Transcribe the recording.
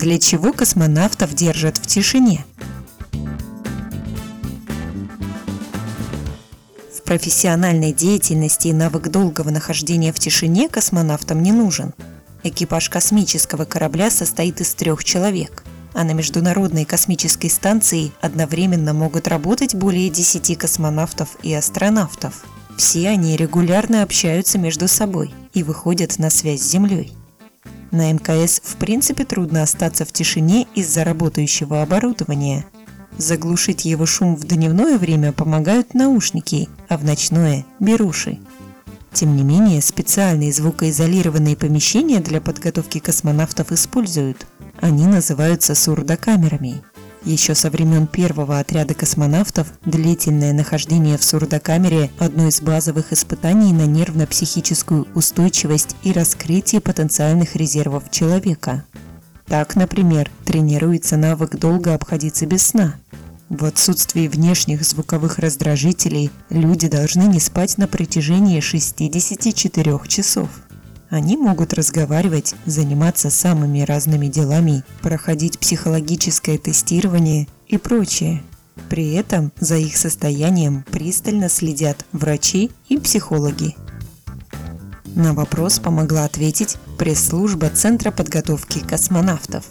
Для чего космонавтов держат в тишине? В профессиональной деятельности навык долгого нахождения в тишине космонавтам не нужен. Экипаж космического корабля состоит из трех человек, а на Международной космической станции одновременно могут работать более 10 космонавтов и астронавтов. Все они регулярно общаются между собой и выходят на связь с Землей. На МКС в принципе трудно остаться в тишине из-за работающего оборудования. Заглушить его шум в дневное время помогают наушники, а в ночное – беруши. Тем не менее, специальные звукоизолированные помещения для подготовки космонавтов используют. Они называются сурдокамерами. Еще со времен первого отряда космонавтов длительное нахождение в сурдокамере – одно из базовых испытаний на нервно-психическую устойчивость и раскрытие потенциальных резервов человека. Так, например, тренируется навык долго обходиться без сна. В отсутствии внешних звуковых раздражителей люди должны не спать на протяжении 64 часов. Они могут разговаривать, заниматься самыми разными делами, проходить психологическое тестирование и прочее. При этом за их состоянием пристально следят врачи и психологи. На вопрос помогла ответить пресс-служба Центра подготовки космонавтов.